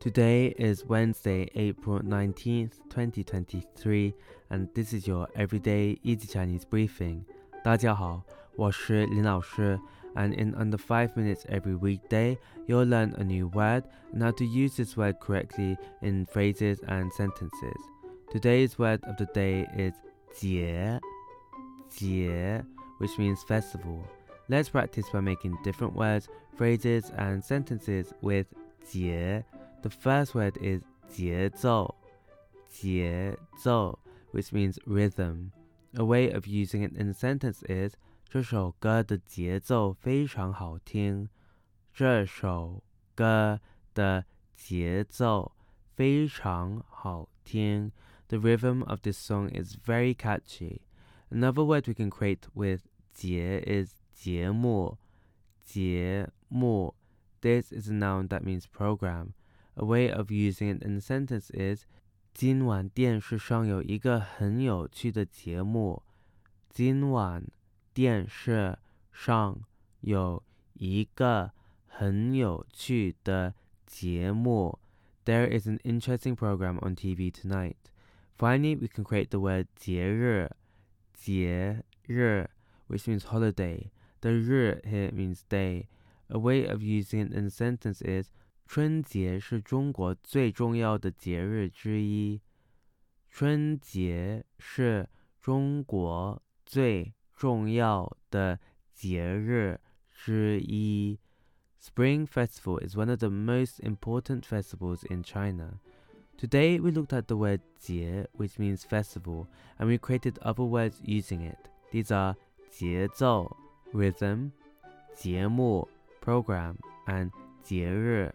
Today is Wednesday, April 19th, 2023, and this is your everyday easy Chinese briefing. 大家好，我是林老师, and in under 5 minutes every weekday, you'll learn a new word and how to use this word correctly in phrases and sentences. Today's word of the day is 节,节, which means festival. Let's practice by making different words, phrases, and sentences with 节. The first word is 节奏,节奏, which means rhythm. A way of using it in a sentence is 这首歌的节奏非常好听。这首歌的节奏非常好听。The rhythm of this song is very catchy. Another word we can create with 节 is 节目,节目. This is a noun that means program. A way of using it in a sentence is 今晚电视上有一个很有趣的节目。今晚电视上有一个很有趣的节目。There is an interesting program on TV tonight. Finally, we can create the word 节日,节日, which means holiday. The 日 here means day. A way of using it in a sentence is 春节是中国最重要的节日之一。春节是中国最重要的节日之一。Spring Festival is one of the most important festivals in China. Today we looked at the word 节, which means festival, and we created other words using it. These are 节奏 rhythm, 节目 program, and 节日